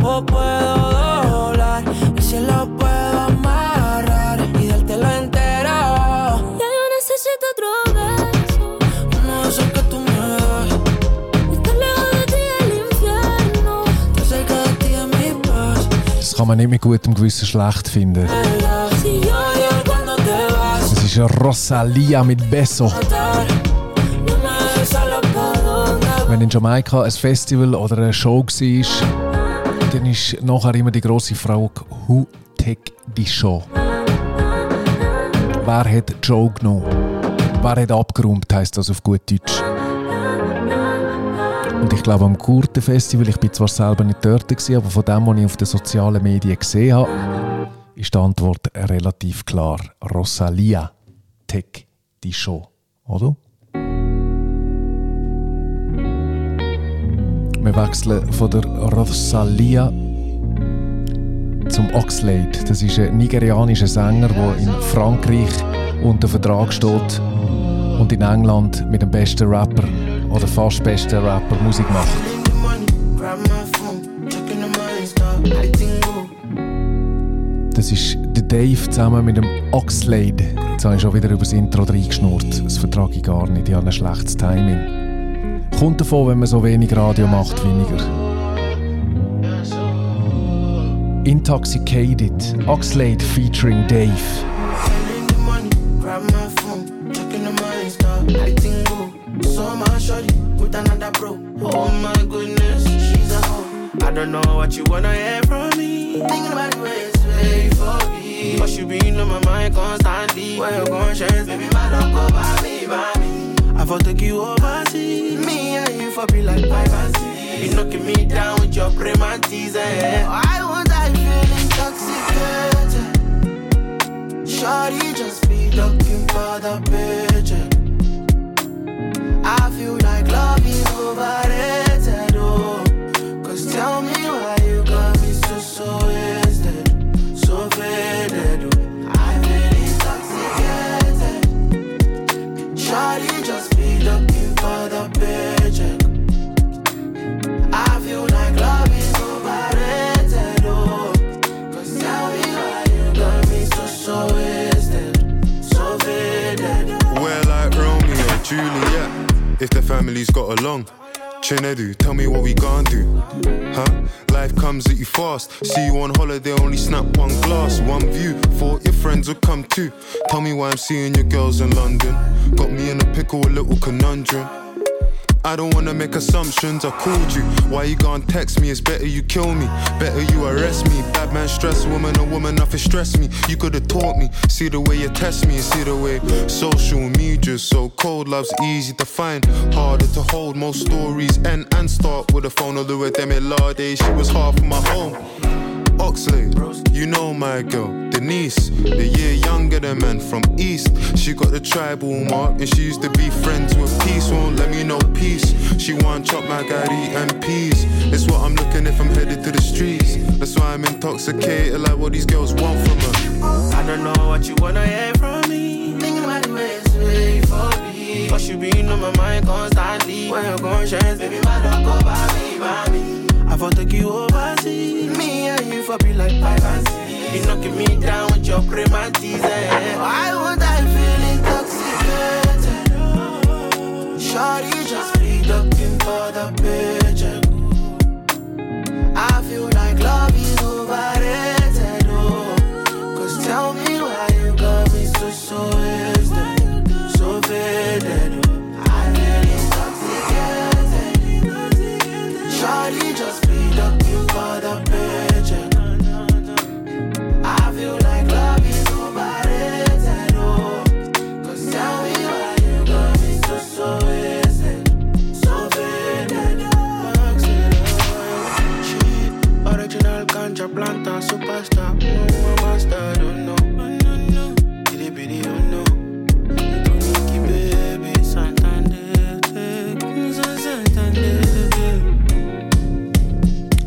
tiempo puedo doblar y si lo puedo amarrar y dártelo entero. Ya yo necesito otro beso, uno de esos que tú me das. Estar lejos de ti del infierno, estar cerca de ti es mi paz. Das kann man nicht mit gutem Gewissen schlecht finden. Das ist Rosalia mit Beso. Wenn in Jamaika ein Festival oder eine Show war, dann ist nachher immer die grosse Frage, who take die Show? Wer hat Show genommen? Wer hat abgeräumt, heisst das auf gut Deutsch. Und ich glaube, am Gurten-Festival, ich bin zwar selber nicht dort, gewesen, aber von dem, was ich auf den sozialen Medien gesehen habe, ist die Antwort relativ klar. Rosalia, take die Show, oder? Wir wechseln von der Rosalia zum Oxlade. Das ist ein nigerianischer Sänger, der in Frankreich unter Vertrag steht und in England mit dem besten Rapper oder fast besten Rapper Musik macht. Das ist der Dave zusammen mit dem Oxlade. Jetzt habe ich schon wieder über das Intro reingeschnurrt. Das vertrage ich gar nicht. Ich habe ein schlechtes Timing. Kommt davon, wenn man so wenig Radio macht, weniger. Intoxicated, Oxlade featuring Dave. I don't know what you wanna hear from me. Thinking about the way it's way for me. But you been on my mind constantly. Where your conscience, baby, my don't go by me, by me. I for take you overseas. Me and you for be like six. You knocking me down with your prematis, eh? Why would I feel intoxicated? Shorty just be looking for the paycheck. I feel like love is overrated, family's got along. Chinedu, tell me what we gon' do. Huh? Life comes at you fast. See you on holiday, only snap one glass, one view. Thought your friends would come too. Tell me why I'm seeing your girls in London. Got me in a pickle, a little conundrum. I don't wanna make assumptions. I called you. Why you gone text me? It's better you kill me. Better you arrest me. Bad man stress woman, a woman nothing stress me. You could've taught me. See the way you test me. See the way social media's so cold. Love's easy to find, harder to hold. Most stories end and start with a phone. Although with them she was half my home. Oxlade, you know my girl, Denise, a year younger than man from East. She got the tribal mark and she used to be friends with peace. Won't let me know peace. She want chop my gari and peas. It's what I'm looking if I'm headed to the streets. That's why I'm intoxicated, like what these girls want from her. I don't know what you wanna hear from me. Thinking about the way it's way for me. But you been on my mind constantly. When your conscience, baby, my don't go by me, by me. For take you overseas. Me and you for be like and. You knocking me down with your prematis, eh? Why would I feel intoxicated? Shorty just be looking for the paycheck. I feel ganja planta superstar. No, my master don't know.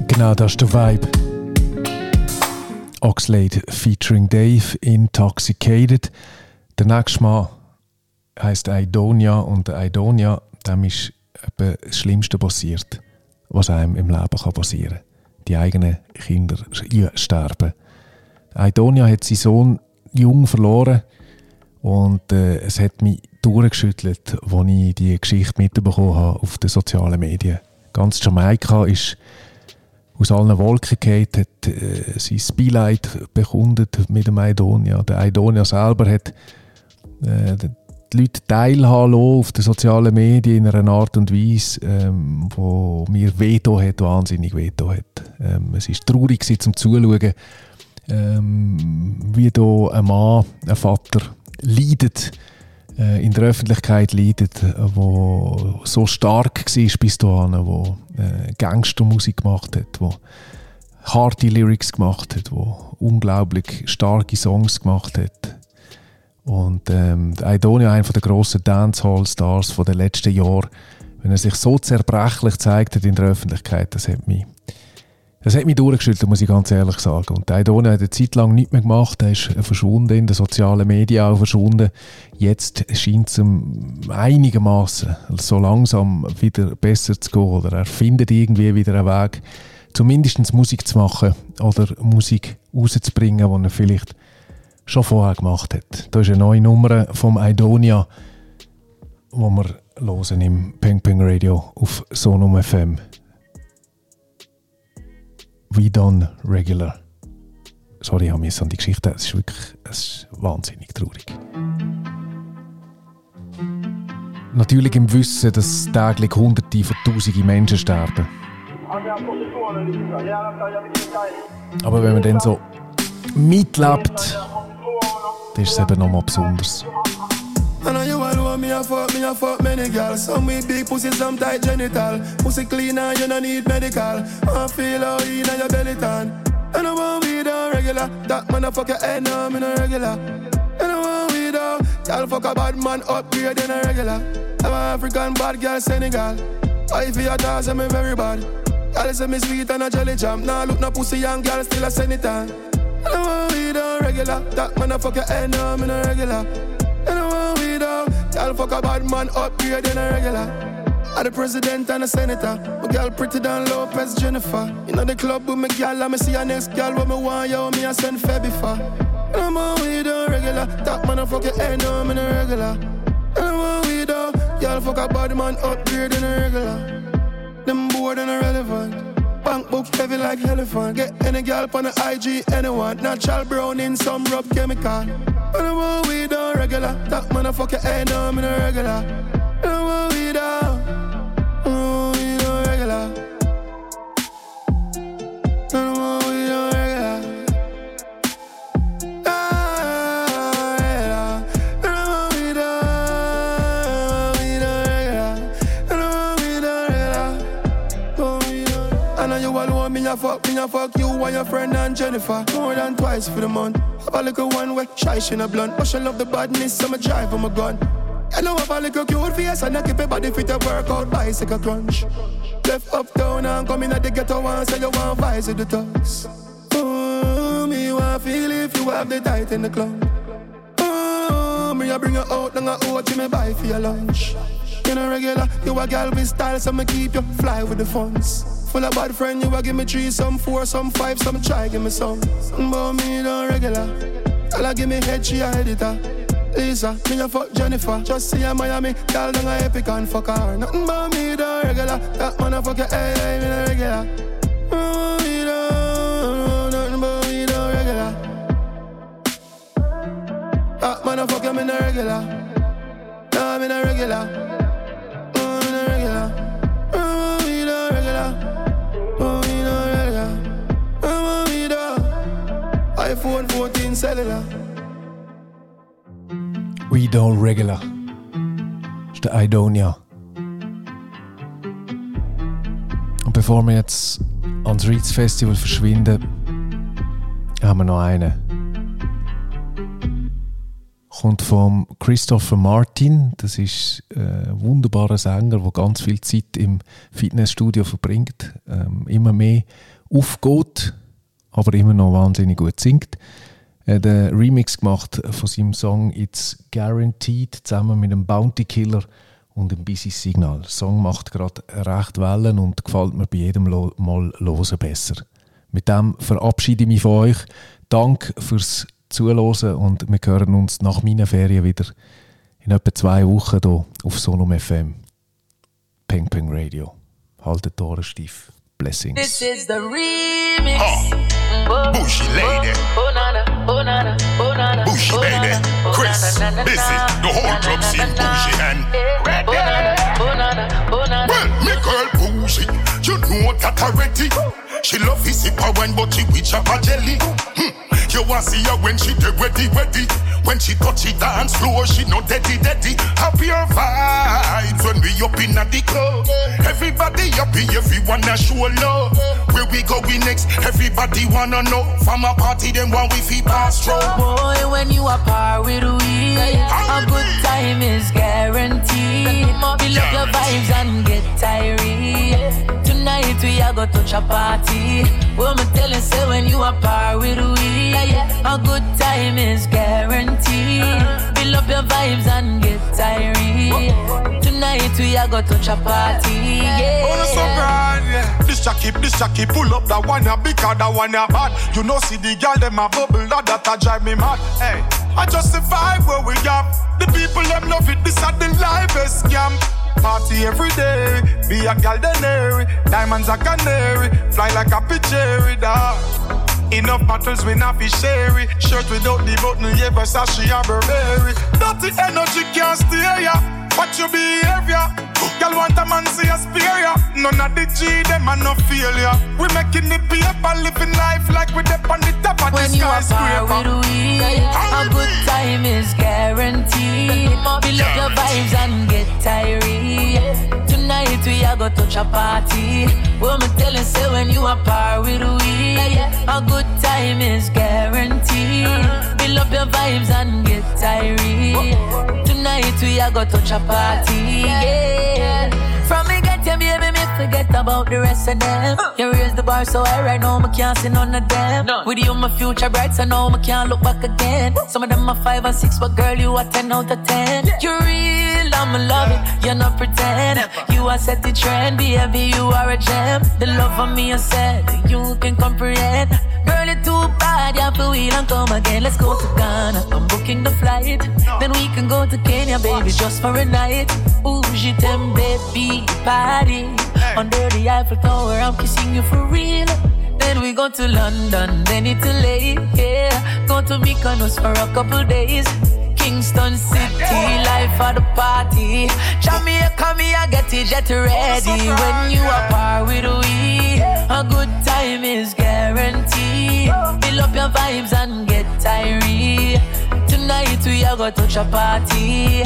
Genau, das ist der Vibe. Oxlade featuring Dave, Intoxicated. Der nächste Mal heisst Aidonia und der Aidonia, dem ist das Schlimmste passiert, was einem im Leben passieren kann. Die eigenen Kinder sterben. Aidonia hat seinen Sohn jung verloren und äh, es hat mich durchgeschüttelt, als ich die Geschichte mitbekommen habe auf den sozialen Medien. Ganz Jamaika ist aus allen Wolken geht, hat äh, sein Beileid bekundet mit dem Aidonia. Der Aidonia selber hat äh, die Leute teilhaben auf den sozialen Medien in einer Art und Weise, ähm, wo mir Veto hat, wahnsinnig Veto hat. Ähm, es ist traurig zum Zuschauen, ähm, wie da ein Mann, ein Vater leidet, äh, in der Öffentlichkeit leidet, wo so stark war bis dahin, wo äh, Gangstermusik gemacht hat, wo harte Lyrics gemacht hat, wo unglaublich starke Songs gemacht hat. Und ähm, Aidonia, einer der grossen Dancehall-Stars der letzten Jahre, wenn er sich so zerbrechlich zeigt hat in der Öffentlichkeit, das hat mich das hat mich durchgeschüttelt, muss ich ganz ehrlich sagen. Und Aidone hat eine Zeit lang nichts mehr gemacht. Er ist verschwunden, in den sozialen Medien auch verschwunden. Jetzt scheint es ihm einigermaßen so langsam wieder besser zu gehen. Oder er findet irgendwie wieder einen Weg, zumindest Musik zu machen oder Musik rauszubringen, die er vielleicht schon vorher gemacht hat. Da ist eine neue Nummer vom Aidonia, die wir hören im Peng Peng Radio auf Sonum FM. We Done Regular. Sorry, ich habe mich an die Geschichte. Es ist wirklich es ist wahnsinnig traurig. Natürlich im Wissen, dass täglich Hunderte von Tausende Menschen sterben. Aber wenn man dann so mitlebt, dann ist es eben nochmal besonders. I know you alone, me a fuck, me a fuck many girls. Some with big pussy, some tight genital. Pussy clean and you no need medical. I feel how in your belly tan. And I want weed on regular. That man a fuck your head, no, me no regular. And I want weed on. Y'all fuck a bad man upgrade than a regular. I'm an African bad girl, Senegal. I feel your dance, I'm very bad. Y'all say me sweet and a jelly jam. Nah, look no pussy young girl, still a on. And I want weed on regular. That man a fuck your head, no, me a regular. And I want weed out. Y'all fuck a bad man upgrade than a regular. I the president and a senator. My girl pretty than Lopez Jennifer. You know the club with my girl, let me see your next girl. What me want, yo, me a send Febby for. And I'm on weed regular. That man a fuck your head, no, me a regular. And I'm on weed. Y'all fuck a bad man upgrade than a regular. Them bored and irrelevant. Bank book heavy like elephant. Get any girl on the IG, anyone. Natural brown in some rub chemical. And I'm on weed on regular. That your head, no, I'm in a regular. I fuck me, I fuck you and your friend and Jennifer. More than twice for the month. Have a little one way, shy she a blunt. But she love the badness, so me drive on my gun. You know have a little cute face and I keep your body fit to work out bicycle crunch. Left up down and come in at the ghetto and say you want vice with the thugs. Oh, me want feel if you have the tight in the club. Oh, me I bring you out and I owe you me buy for your lunch. You know regular, you a gal with style, so me keep you fly with the funds. Full of bad friend, you a give me three, some four, some five, some try give me some. But me don't regular. Tell her give me head, she a editor. Lisa, me a fuck Jennifer. Just see her Miami, girl down a epic and fuck her. Nothing but me don't regular. That man a fuck your hey, hey, me don't regular. Oh, me don't, nothing but me don't regular. That man a fuck you, me no regular. Nah, me no regular. No. iPhone 14 cellular. We Don't Regular. Das ist der Idonia. Und bevor wir jetzt ans Reeds Festival verschwinden, haben wir noch einen. Kommt vom Christopher Martin. Das ist äh, ein wunderbarer Sänger, der ganz viel Zeit im Fitnessstudio verbringt. Ähm, immer mehr aufgeht, aber immer noch wahnsinnig gut singt. Er hat einen Remix gemacht von seinem Song It's Guaranteed zusammen mit einem Bounty Killer und einem Busy Signal. Der Song macht gerade recht Wellen und gefällt mir bei jedem Mal hören besser. Mit dem verabschiede ich mich von euch. Dank fürs Zuhören und wir hören uns nach meinen Ferien wieder in etwa zwei Wochen hier auf Sonum FM. Peng Peng Radio. Haltet die Ohren steif. Blessings. This is the remix. Oh. Bushy lady. Oh, oh, oh. Bushy baby. Chris, this is the whole club scene. Bushy and Red Well, me girl Bushy, you know that already. She love his sip wine, but she with a jelly. Hmm. You want see her when she dead ready, ready. When she touch it dance floor, she no daddy, deady. Happier vibes when we up in the club. Everybody happy, everyone a show love. Where we going next? Everybody wanna know. From a party, then one we feel pass through. Boy, when you are par with we, a good time is guaranteed. Build up your vibes and get tired. Tonight we are go touch a party. Well, me tell you, say when you are par with we, a good time is guaranteed. Build up your vibes and get tired. Tonight we are go touch a party. Yeah. Oh, so grand, yeah. This Jackie, this Jackie, pull up that one ya bigger, that one ya bad. You know, see the girl them a bubble, that that a drive me mad. Hey, I just vibe where we have. The people them love it. This are the livest scam. Party every day, be a gal denary, diamonds a canary, fly like a cherry dog. Enough battles we not share it. Shirt without the button, yeah, Versace or Burberry. Dirty energy can't steer ya. Watch your behavior. Girl want a man see a spare ya. None of the G them a no failure. We making it paper, living life like we dep on the top of When the you are skyscraper. par with we, a good time is guaranteed. Build up your vibes and get tired. Tonight we are gonna touch a party. Well, me tell you, say when you are par with we, a good time is guaranteed. Build up your vibes and get tired. Tonight we are go touch a party. Yeah. From me get you, baby, me forget about the rest of them. You raise the bar so high right now, me can't see none of them. With you, my future bright, so now me can't look back again. Some of them are five and six, but girl, you are ten out of ten. You're real, I'ma love it. You're not pretend. You are set the trend, baby, you are a gem. The love of me, I said, you can comprehend. Girl, you're too bad, you have to wheel and come again. Let's go to Ghana, go to Kenya, baby, just for a night. Ooh, je t'aime, baby, party. Under the Eiffel Tower, I'm kissing you for real. Then we go to London, then Italy, yeah. Go to Mykonos for a couple days. Kingston City, life for the party. Jamaica, me, I get it jet ready. When you are par with we, a good time is guaranteed. Fill up your vibes and get tired. Tonight we are gonna touch a party.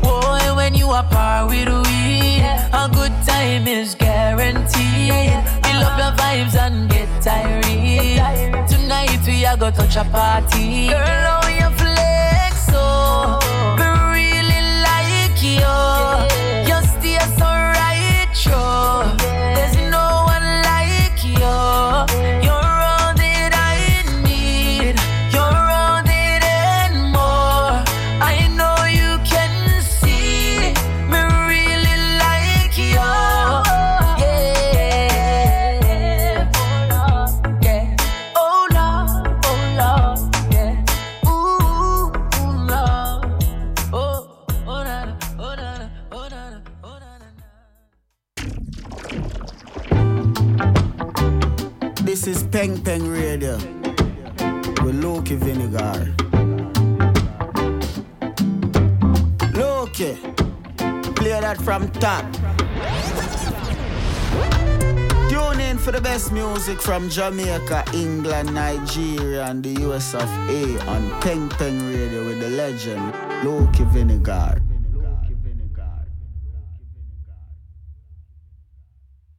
Boy, when you are par with we, a good time is guaranteed. Fill up your vibes and get tired. Tonight we are gonna touch a party. Girl, how you Peng Peng Radio with Lukie Wyniger. Lukie, play that from top. Tune in for the best music from Jamaica, England, Nigeria, and the US of A on Peng Peng Radio with the legend Lukie Wyniger.